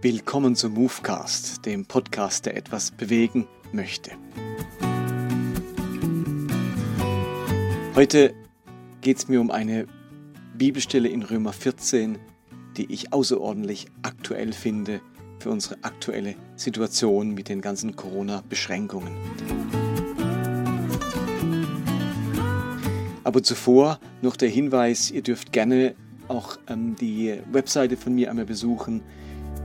Willkommen zum Movecast, dem Podcast, der etwas bewegen möchte. Heute geht es mir um eine Bibelstelle in Römer 14, die ich außerordentlich aktuell finde für unsere aktuelle Situation mit den ganzen Corona-Beschränkungen. Aber zuvor noch der Hinweis, ihr dürft gerne auch ähm, die Webseite von mir einmal besuchen,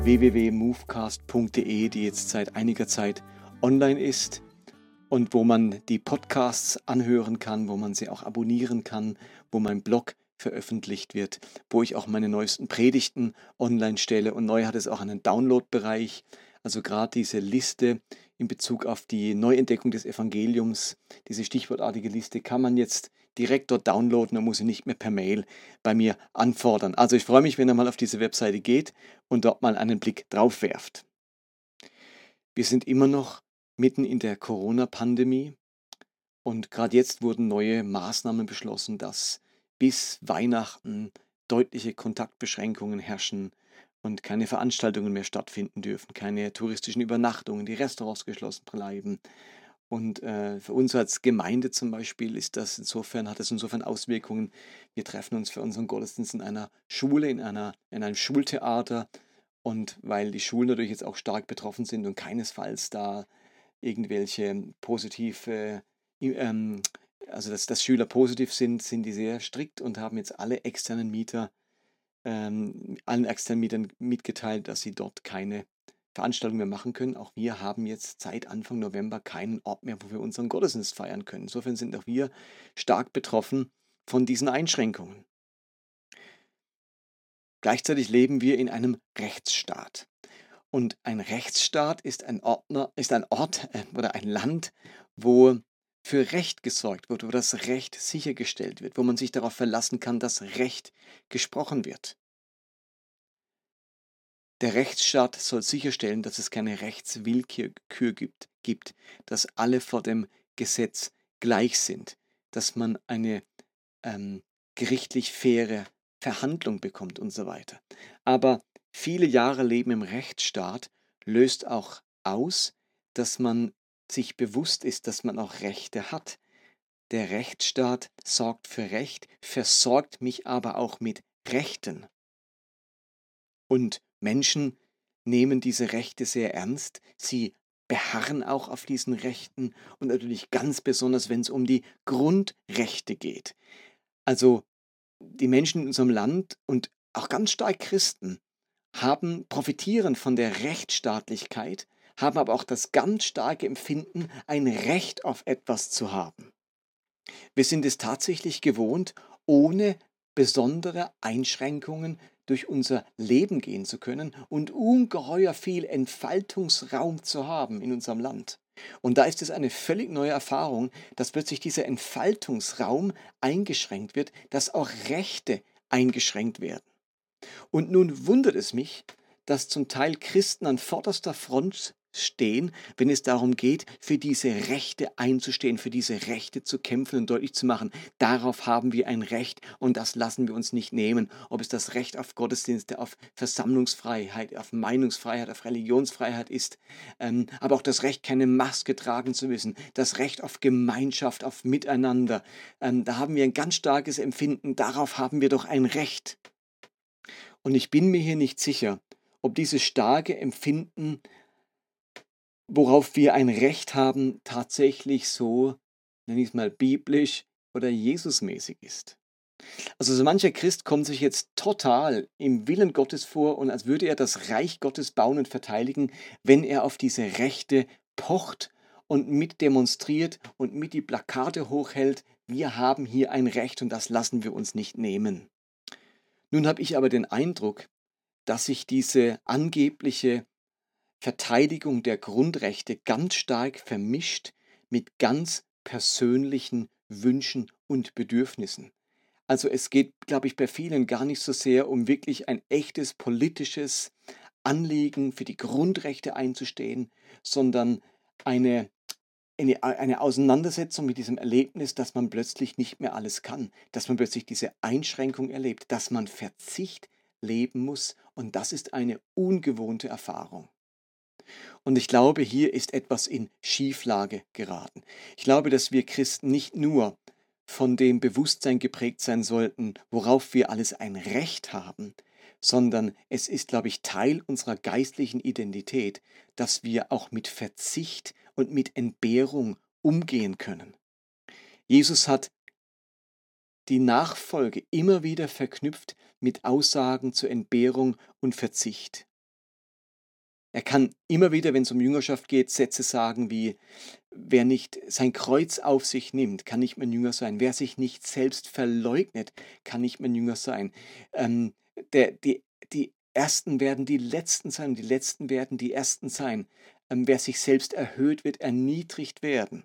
www.movecast.de, die jetzt seit einiger Zeit online ist und wo man die Podcasts anhören kann, wo man sie auch abonnieren kann, wo mein Blog veröffentlicht wird, wo ich auch meine neuesten Predigten online stelle und neu hat es auch einen Download-Bereich. Also gerade diese Liste in Bezug auf die Neuentdeckung des Evangeliums, diese stichwortartige Liste kann man jetzt direkt dort downloaden und muss sie nicht mehr per Mail bei mir anfordern. Also ich freue mich, wenn ihr mal auf diese Webseite geht und dort mal einen Blick drauf werft. Wir sind immer noch mitten in der Corona-Pandemie und gerade jetzt wurden neue Maßnahmen beschlossen, dass bis Weihnachten deutliche Kontaktbeschränkungen herrschen und keine Veranstaltungen mehr stattfinden dürfen, keine touristischen Übernachtungen, die Restaurants geschlossen bleiben und äh, für uns als Gemeinde zum Beispiel ist das insofern, hat es insofern Auswirkungen. Wir treffen uns für unseren Gottesdienst in einer Schule, in, einer, in einem Schultheater. Und weil die Schulen natürlich jetzt auch stark betroffen sind und keinesfalls da irgendwelche positive, ähm, also dass, dass Schüler positiv sind, sind die sehr strikt und haben jetzt alle externen Mieter, ähm, allen externen Mietern mitgeteilt, dass sie dort keine Veranstaltungen mehr machen können. Auch wir haben jetzt seit Anfang November keinen Ort mehr, wo wir unseren Gottesdienst feiern können. Insofern sind auch wir stark betroffen von diesen Einschränkungen. Gleichzeitig leben wir in einem Rechtsstaat. Und ein Rechtsstaat ist ein, Ordner, ist ein Ort äh, oder ein Land, wo für Recht gesorgt wird, wo das Recht sichergestellt wird, wo man sich darauf verlassen kann, dass Recht gesprochen wird. Der Rechtsstaat soll sicherstellen, dass es keine Rechtswillkür gibt, gibt, dass alle vor dem Gesetz gleich sind, dass man eine ähm, gerichtlich faire Verhandlung bekommt und so weiter. Aber viele Jahre Leben im Rechtsstaat löst auch aus, dass man sich bewusst ist, dass man auch Rechte hat. Der Rechtsstaat sorgt für Recht, versorgt mich aber auch mit Rechten. Und Menschen nehmen diese Rechte sehr ernst. Sie beharren auch auf diesen Rechten und natürlich ganz besonders, wenn es um die Grundrechte geht. Also die Menschen in unserem Land und auch ganz stark Christen haben profitieren von der Rechtsstaatlichkeit, haben aber auch das ganz starke Empfinden, ein Recht auf etwas zu haben. Wir sind es tatsächlich gewohnt, ohne besondere Einschränkungen durch unser Leben gehen zu können und ungeheuer viel Entfaltungsraum zu haben in unserem Land. Und da ist es eine völlig neue Erfahrung, dass plötzlich dieser Entfaltungsraum eingeschränkt wird, dass auch Rechte eingeschränkt werden. Und nun wundert es mich, dass zum Teil Christen an vorderster Front stehen, wenn es darum geht, für diese Rechte einzustehen, für diese Rechte zu kämpfen und deutlich zu machen, darauf haben wir ein Recht und das lassen wir uns nicht nehmen. Ob es das Recht auf Gottesdienste, auf Versammlungsfreiheit, auf Meinungsfreiheit, auf Religionsfreiheit ist, ähm, aber auch das Recht, keine Maske tragen zu müssen, das Recht auf Gemeinschaft, auf Miteinander. Ähm, da haben wir ein ganz starkes Empfinden, darauf haben wir doch ein Recht. Und ich bin mir hier nicht sicher, ob dieses starke Empfinden worauf wir ein Recht haben, tatsächlich so, nenne ich es mal, biblisch oder Jesusmäßig ist. Also so mancher Christ kommt sich jetzt total im Willen Gottes vor und als würde er das Reich Gottes bauen und verteidigen, wenn er auf diese Rechte pocht und mit demonstriert und mit die Plakate hochhält, wir haben hier ein Recht und das lassen wir uns nicht nehmen. Nun habe ich aber den Eindruck, dass sich diese angebliche Verteidigung der Grundrechte ganz stark vermischt mit ganz persönlichen Wünschen und Bedürfnissen. Also es geht, glaube ich, bei vielen gar nicht so sehr um wirklich ein echtes politisches Anliegen für die Grundrechte einzustehen, sondern eine, eine, eine Auseinandersetzung mit diesem Erlebnis, dass man plötzlich nicht mehr alles kann, dass man plötzlich diese Einschränkung erlebt, dass man Verzicht leben muss. Und das ist eine ungewohnte Erfahrung. Und ich glaube, hier ist etwas in Schieflage geraten. Ich glaube, dass wir Christen nicht nur von dem Bewusstsein geprägt sein sollten, worauf wir alles ein Recht haben, sondern es ist, glaube ich, Teil unserer geistlichen Identität, dass wir auch mit Verzicht und mit Entbehrung umgehen können. Jesus hat die Nachfolge immer wieder verknüpft mit Aussagen zur Entbehrung und Verzicht. Er kann immer wieder, wenn es um Jüngerschaft geht, Sätze sagen wie, wer nicht sein Kreuz auf sich nimmt, kann nicht mein Jünger sein. Wer sich nicht selbst verleugnet, kann nicht mein Jünger sein. Ähm, der, die, die Ersten werden die Letzten sein, die Letzten werden die Ersten sein. Ähm, wer sich selbst erhöht, wird erniedrigt werden.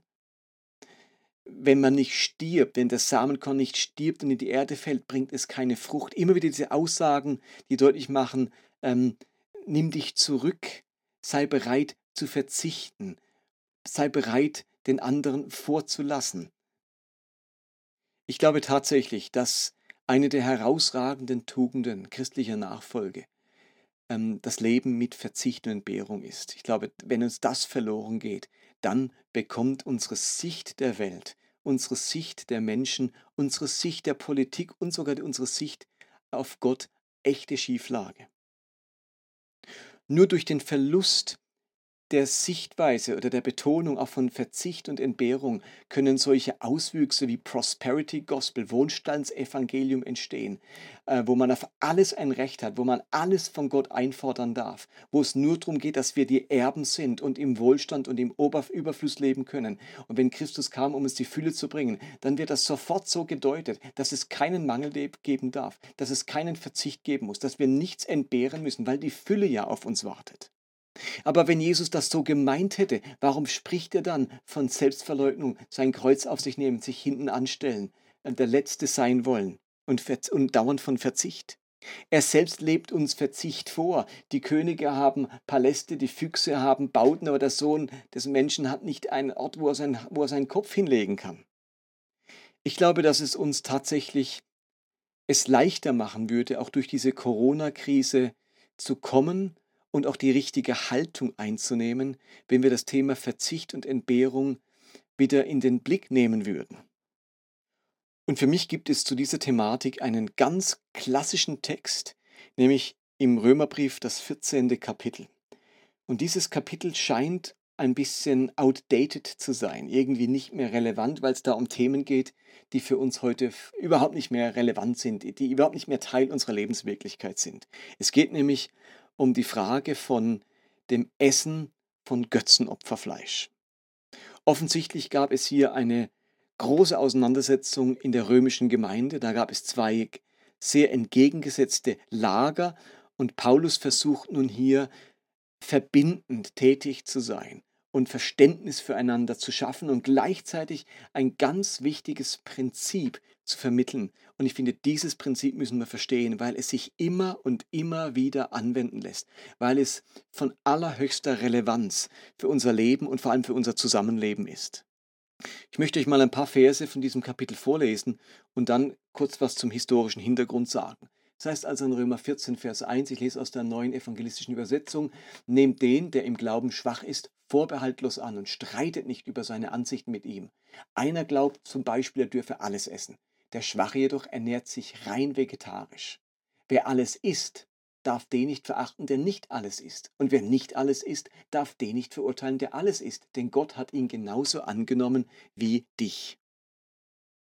Wenn man nicht stirbt, wenn der Samenkorn nicht stirbt und in die Erde fällt, bringt es keine Frucht. Immer wieder diese Aussagen, die deutlich machen, ähm, nimm dich zurück, sei bereit zu verzichten, sei bereit, den anderen vorzulassen. Ich glaube tatsächlich, dass eine der herausragenden Tugenden christlicher Nachfolge ähm, das Leben mit Verzicht und Entbehrung ist. Ich glaube, wenn uns das verloren geht, dann bekommt unsere Sicht der Welt, unsere Sicht der Menschen, unsere Sicht der Politik und sogar unsere Sicht auf Gott echte Schieflage. Nur durch den Verlust der Sichtweise oder der Betonung auch von Verzicht und Entbehrung können solche Auswüchse wie Prosperity Gospel, Wohnstandsevangelium entstehen, äh, wo man auf alles ein Recht hat, wo man alles von Gott einfordern darf, wo es nur darum geht, dass wir die Erben sind und im Wohlstand und im Überfluss leben können. Und wenn Christus kam, um uns die Fülle zu bringen, dann wird das sofort so gedeutet, dass es keinen Mangel geben darf, dass es keinen Verzicht geben muss, dass wir nichts entbehren müssen, weil die Fülle ja auf uns wartet. Aber wenn Jesus das so gemeint hätte, warum spricht er dann von Selbstverleugnung, sein Kreuz auf sich nehmen, sich hinten anstellen, äh, der Letzte sein wollen und, und dauernd von Verzicht? Er selbst lebt uns Verzicht vor. Die Könige haben Paläste, die Füchse haben Bauten, aber der Sohn des Menschen hat nicht einen Ort, wo er, sein, wo er seinen Kopf hinlegen kann. Ich glaube, dass es uns tatsächlich es leichter machen würde, auch durch diese Corona-Krise zu kommen und auch die richtige Haltung einzunehmen, wenn wir das Thema Verzicht und Entbehrung wieder in den Blick nehmen würden. Und für mich gibt es zu dieser Thematik einen ganz klassischen Text, nämlich im Römerbrief das 14. Kapitel. Und dieses Kapitel scheint ein bisschen outdated zu sein, irgendwie nicht mehr relevant, weil es da um Themen geht, die für uns heute überhaupt nicht mehr relevant sind, die überhaupt nicht mehr Teil unserer Lebenswirklichkeit sind. Es geht nämlich um die Frage von dem Essen von Götzenopferfleisch. Offensichtlich gab es hier eine große Auseinandersetzung in der römischen Gemeinde. Da gab es zwei sehr entgegengesetzte Lager und Paulus versucht nun hier verbindend tätig zu sein und Verständnis füreinander zu schaffen und gleichzeitig ein ganz wichtiges Prinzip zu vermitteln. Und ich finde, dieses Prinzip müssen wir verstehen, weil es sich immer und immer wieder anwenden lässt, weil es von allerhöchster Relevanz für unser Leben und vor allem für unser Zusammenleben ist. Ich möchte euch mal ein paar Verse von diesem Kapitel vorlesen und dann kurz was zum historischen Hintergrund sagen. Das heißt also in Römer 14, Vers 1, ich lese aus der neuen evangelistischen Übersetzung, nehmt den, der im Glauben schwach ist, vorbehaltlos an und streitet nicht über seine Ansichten mit ihm. Einer glaubt zum Beispiel, er dürfe alles essen. Der Schwache jedoch ernährt sich rein vegetarisch. Wer alles isst, darf den nicht verachten, der nicht alles isst. Und wer nicht alles isst, darf den nicht verurteilen, der alles isst. Denn Gott hat ihn genauso angenommen wie dich.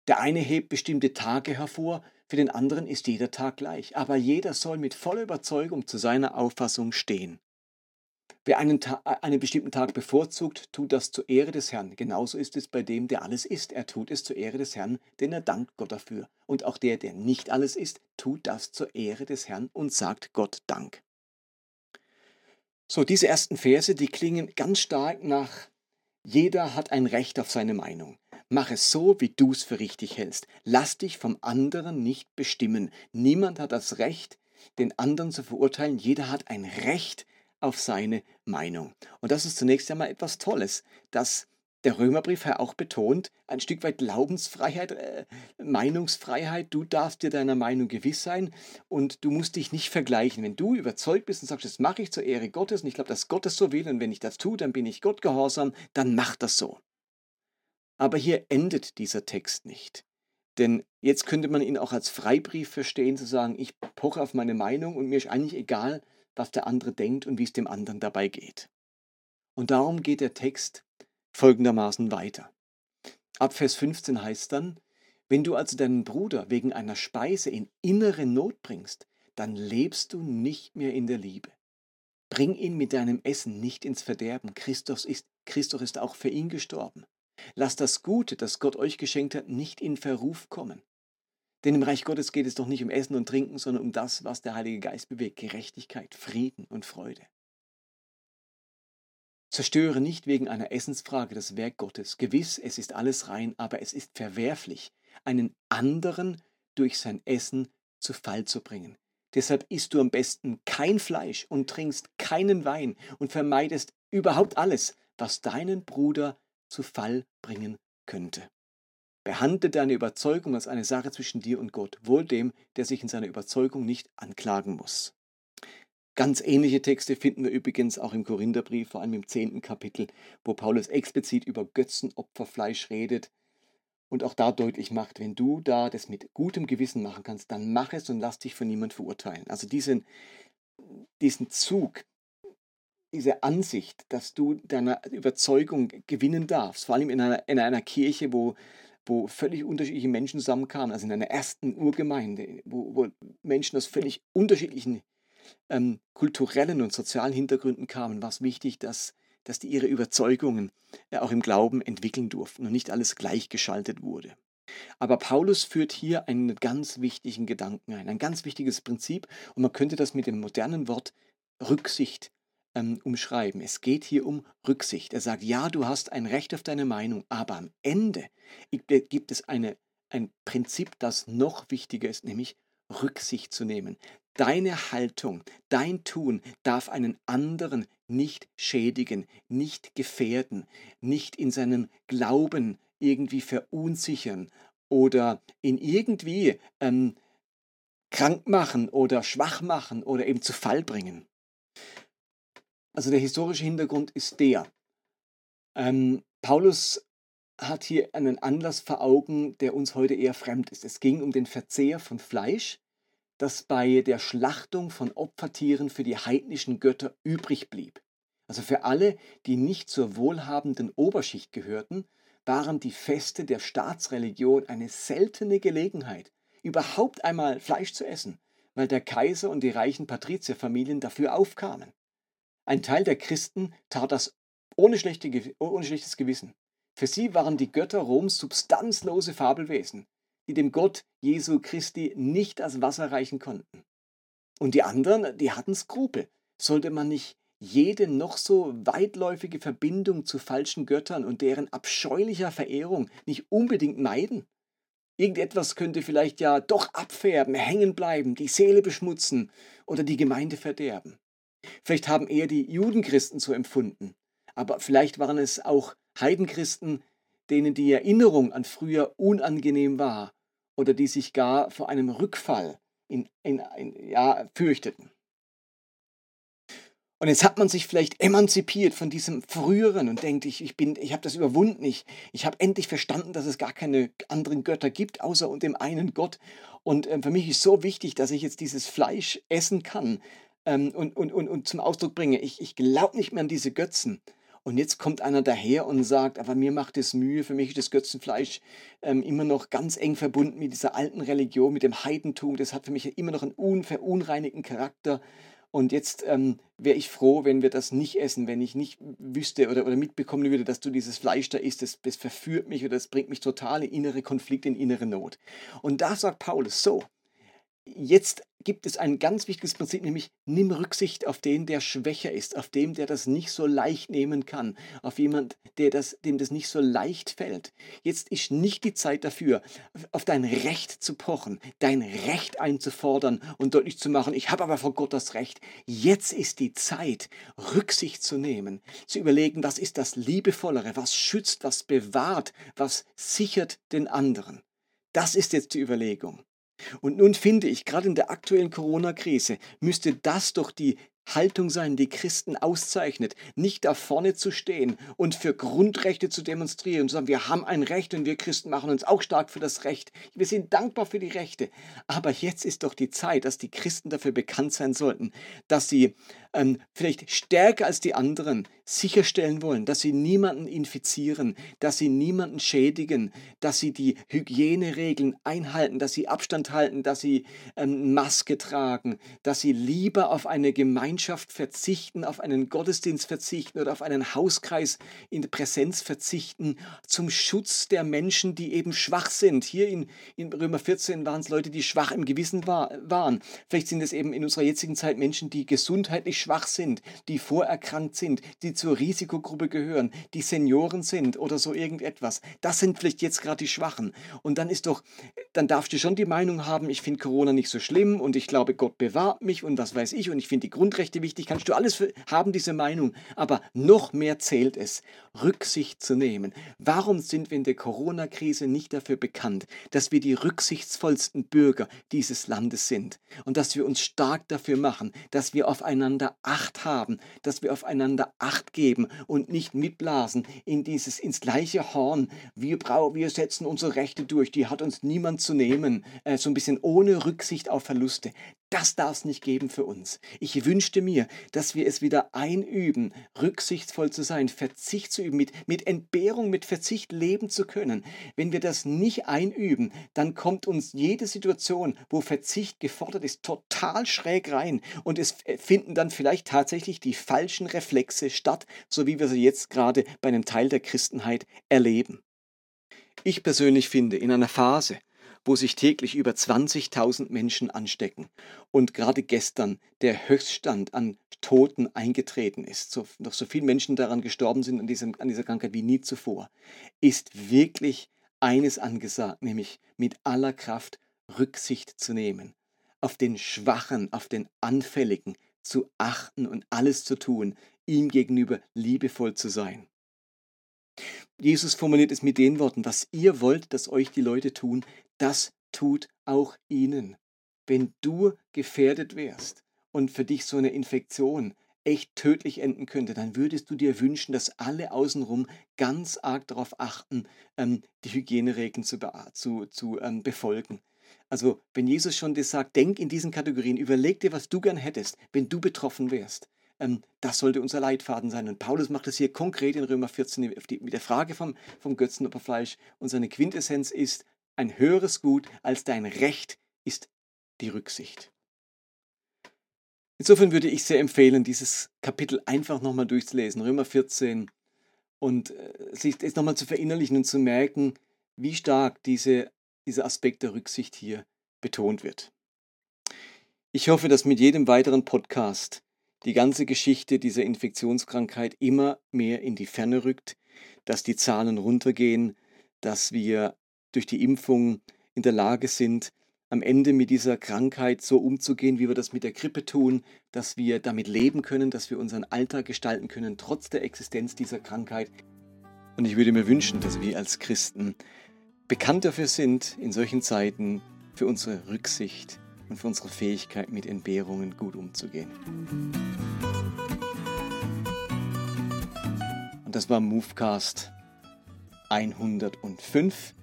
Der eine hebt bestimmte Tage hervor, für den anderen ist jeder Tag gleich, aber jeder soll mit voller Überzeugung zu seiner Auffassung stehen. Wer einen, Ta einen bestimmten Tag bevorzugt, tut das zur Ehre des Herrn. Genauso ist es bei dem, der alles isst. Er tut es zur Ehre des Herrn, denn er dankt Gott dafür. Und auch der, der nicht alles isst, tut das zur Ehre des Herrn und sagt Gott Dank. So, diese ersten Verse, die klingen ganz stark nach, jeder hat ein Recht auf seine Meinung. Mach es so, wie du es für richtig hältst. Lass dich vom anderen nicht bestimmen. Niemand hat das Recht, den anderen zu verurteilen. Jeder hat ein Recht auf seine Meinung. Und das ist zunächst einmal etwas Tolles, dass der Römerbrief ja auch betont, ein Stück weit Glaubensfreiheit, äh, Meinungsfreiheit. Du darfst dir deiner Meinung gewiss sein und du musst dich nicht vergleichen. Wenn du überzeugt bist und sagst, das mache ich zur Ehre Gottes und ich glaube, dass Gott es so will und wenn ich das tue, dann bin ich Gott gehorsam, dann mach das so. Aber hier endet dieser Text nicht. Denn jetzt könnte man ihn auch als Freibrief verstehen, zu sagen, ich poche auf meine Meinung und mir ist eigentlich egal, was der andere denkt und wie es dem anderen dabei geht. Und darum geht der Text folgendermaßen weiter. Ab Vers 15 heißt dann, wenn du also deinen Bruder wegen einer Speise in innere Not bringst, dann lebst du nicht mehr in der Liebe. Bring ihn mit deinem Essen nicht ins Verderben. Christus ist, Christus ist auch für ihn gestorben. Lass das Gute, das Gott euch geschenkt hat, nicht in Verruf kommen. Denn im Reich Gottes geht es doch nicht um Essen und Trinken, sondern um das, was der Heilige Geist bewegt, Gerechtigkeit, Frieden und Freude. Zerstöre nicht wegen einer Essensfrage das Werk Gottes. Gewiss, es ist alles rein, aber es ist verwerflich, einen anderen durch sein Essen zu Fall zu bringen. Deshalb isst du am besten kein Fleisch und trinkst keinen Wein und vermeidest überhaupt alles, was deinen Bruder zu Fall bringen könnte. Behandle deine Überzeugung als eine Sache zwischen dir und Gott, wohl dem, der sich in seiner Überzeugung nicht anklagen muss. Ganz ähnliche Texte finden wir übrigens auch im Korintherbrief, vor allem im zehnten Kapitel, wo Paulus explizit über Götzenopferfleisch redet und auch da deutlich macht, wenn du da das mit gutem Gewissen machen kannst, dann mach es und lass dich von niemand verurteilen. Also diesen, diesen Zug, diese Ansicht, dass du deiner Überzeugung gewinnen darfst, vor allem in einer, in einer Kirche, wo, wo völlig unterschiedliche Menschen zusammenkamen, also in einer ersten Urgemeinde, wo, wo Menschen aus völlig unterschiedlichen ähm, kulturellen und sozialen Hintergründen kamen, war es wichtig, dass, dass die ihre Überzeugungen äh, auch im Glauben entwickeln durften und nicht alles gleichgeschaltet wurde. Aber Paulus führt hier einen ganz wichtigen Gedanken ein, ein ganz wichtiges Prinzip und man könnte das mit dem modernen Wort Rücksicht ähm, umschreiben. Es geht hier um Rücksicht. Er sagt, ja, du hast ein Recht auf deine Meinung, aber am Ende gibt es eine, ein Prinzip, das noch wichtiger ist, nämlich Rücksicht zu nehmen. Deine Haltung, dein Tun darf einen anderen nicht schädigen, nicht gefährden, nicht in seinem Glauben irgendwie verunsichern oder ihn irgendwie ähm, krank machen oder schwach machen oder eben zu Fall bringen. Also der historische Hintergrund ist der. Ähm, Paulus hat hier einen Anlass vor Augen, der uns heute eher fremd ist. Es ging um den Verzehr von Fleisch, das bei der Schlachtung von Opfertieren für die heidnischen Götter übrig blieb. Also für alle, die nicht zur wohlhabenden Oberschicht gehörten, waren die Feste der Staatsreligion eine seltene Gelegenheit, überhaupt einmal Fleisch zu essen, weil der Kaiser und die reichen Patrizierfamilien dafür aufkamen. Ein Teil der Christen tat das ohne, schlechte, ohne schlechtes Gewissen. Für sie waren die Götter Roms substanzlose Fabelwesen, die dem Gott Jesu Christi nicht das Wasser reichen konnten. Und die anderen, die hatten Skrupel. Sollte man nicht jede noch so weitläufige Verbindung zu falschen Göttern und deren abscheulicher Verehrung nicht unbedingt meiden? Irgendetwas könnte vielleicht ja doch abfärben, hängen bleiben, die Seele beschmutzen oder die Gemeinde verderben. Vielleicht haben eher die Judenchristen so empfunden, aber vielleicht waren es auch Heidenchristen, denen die Erinnerung an früher unangenehm war oder die sich gar vor einem Rückfall in, in, in, ja, fürchteten. Und jetzt hat man sich vielleicht emanzipiert von diesem Früheren und denkt, ich, ich, ich habe das überwunden, ich, ich habe endlich verstanden, dass es gar keine anderen Götter gibt, außer dem einen Gott. Und äh, für mich ist so wichtig, dass ich jetzt dieses Fleisch essen kann ähm, und, und, und, und zum Ausdruck bringe, ich, ich glaube nicht mehr an diese Götzen. Und jetzt kommt einer daher und sagt, aber mir macht es Mühe, für mich ist das Götzenfleisch ähm, immer noch ganz eng verbunden mit dieser alten Religion, mit dem Heidentum. Das hat für mich immer noch einen unverunreinigten Charakter. Und jetzt ähm, wäre ich froh, wenn wir das nicht essen, wenn ich nicht wüsste oder, oder mitbekommen würde, dass du dieses Fleisch da isst. Das, das verführt mich oder das bringt mich total in innere Konflikte, in innere Not. Und da sagt Paulus so, jetzt gibt es ein ganz wichtiges Prinzip, nämlich nimm Rücksicht auf den, der schwächer ist, auf den, der das nicht so leicht nehmen kann, auf jemand, der das, dem das nicht so leicht fällt. Jetzt ist nicht die Zeit dafür, auf dein Recht zu pochen, dein Recht einzufordern und deutlich zu machen, ich habe aber vor Gott das Recht. Jetzt ist die Zeit, Rücksicht zu nehmen, zu überlegen, was ist das Liebevollere, was schützt, was bewahrt, was sichert den anderen. Das ist jetzt die Überlegung. Und nun finde ich, gerade in der aktuellen Corona-Krise müsste das doch die Haltung sein, die Christen auszeichnet, nicht da vorne zu stehen und für Grundrechte zu demonstrieren sagen, wir haben ein Recht und wir Christen machen uns auch stark für das Recht. Wir sind dankbar für die Rechte. Aber jetzt ist doch die Zeit, dass die Christen dafür bekannt sein sollten, dass sie ähm, vielleicht stärker als die anderen sicherstellen wollen, dass sie niemanden infizieren, dass sie niemanden schädigen, dass sie die Hygieneregeln einhalten, dass sie Abstand halten, dass sie ähm, Maske tragen, dass sie lieber auf eine Gemeinschaft verzichten, auf einen Gottesdienst verzichten oder auf einen Hauskreis in Präsenz verzichten, zum Schutz der Menschen, die eben schwach sind. Hier in, in Römer 14 waren es Leute, die schwach im Gewissen war, waren. Vielleicht sind es eben in unserer jetzigen Zeit Menschen, die gesundheitlich schwach sind, die vorerkrankt sind, die zur Risikogruppe gehören, die Senioren sind oder so irgendetwas. Das sind vielleicht jetzt gerade die Schwachen. Und dann ist doch, dann darfst du schon die Meinung haben, ich finde Corona nicht so schlimm und ich glaube, Gott bewahrt mich und was weiß ich und ich finde die Grundrechte wichtig. Kannst du alles haben, diese Meinung. Aber noch mehr zählt es, Rücksicht zu nehmen. Warum sind wir in der Corona-Krise nicht dafür bekannt, dass wir die rücksichtsvollsten Bürger dieses Landes sind und dass wir uns stark dafür machen, dass wir aufeinander Acht haben, dass wir aufeinander Acht geben und nicht mitblasen in dieses ins gleiche Horn. Wir, brauchen, wir setzen unsere Rechte durch, die hat uns niemand zu nehmen, äh, so ein bisschen ohne Rücksicht auf Verluste. Das darf es nicht geben für uns. Ich wünschte mir, dass wir es wieder einüben, rücksichtsvoll zu sein, Verzicht zu üben, mit, mit Entbehrung, mit Verzicht leben zu können. Wenn wir das nicht einüben, dann kommt uns jede Situation, wo Verzicht gefordert ist, total schräg rein und es finden dann vielleicht tatsächlich die falschen Reflexe statt, so wie wir sie jetzt gerade bei einem Teil der Christenheit erleben. Ich persönlich finde, in einer Phase, wo sich täglich über 20.000 Menschen anstecken und gerade gestern der Höchststand an Toten eingetreten ist, so, noch so viele Menschen daran gestorben sind an, diesem, an dieser Krankheit wie nie zuvor, ist wirklich eines angesagt, nämlich mit aller Kraft Rücksicht zu nehmen, auf den Schwachen, auf den Anfälligen zu achten und alles zu tun, ihm gegenüber liebevoll zu sein. Jesus formuliert es mit den Worten, was ihr wollt, dass euch die Leute tun, das tut auch ihnen. Wenn du gefährdet wärst und für dich so eine Infektion echt tödlich enden könnte, dann würdest du dir wünschen, dass alle außenrum ganz arg darauf achten, ähm, die Hygieneregeln zu, zu, zu ähm, befolgen. Also wenn Jesus schon das sagt, denk in diesen Kategorien, überleg dir, was du gern hättest, wenn du betroffen wärst. Ähm, das sollte unser Leitfaden sein. Und Paulus macht es hier konkret in Römer 14 mit der Frage vom, vom Götzenopferfleisch. Und seine Quintessenz ist, ein höheres Gut als dein Recht ist die Rücksicht. Insofern würde ich sehr empfehlen, dieses Kapitel einfach nochmal durchzulesen, Römer 14, und äh, sich das nochmal zu verinnerlichen und zu merken, wie stark diese, dieser Aspekt der Rücksicht hier betont wird. Ich hoffe, dass mit jedem weiteren Podcast die ganze Geschichte dieser Infektionskrankheit immer mehr in die Ferne rückt, dass die Zahlen runtergehen, dass wir durch die Impfung in der Lage sind, am Ende mit dieser Krankheit so umzugehen, wie wir das mit der Grippe tun, dass wir damit leben können, dass wir unseren Alltag gestalten können, trotz der Existenz dieser Krankheit. Und ich würde mir wünschen, dass wir als Christen bekannt dafür sind, in solchen Zeiten für unsere Rücksicht und für unsere Fähigkeit, mit Entbehrungen gut umzugehen. Und das war Movecast 105.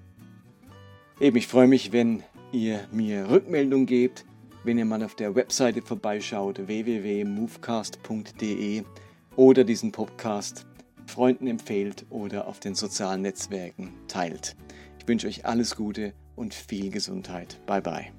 Eben, ich freue mich, wenn ihr mir Rückmeldung gebt, wenn ihr mal auf der Webseite vorbeischaut, www.movecast.de oder diesen Podcast Freunden empfehlt oder auf den sozialen Netzwerken teilt. Ich wünsche euch alles Gute und viel Gesundheit. Bye bye.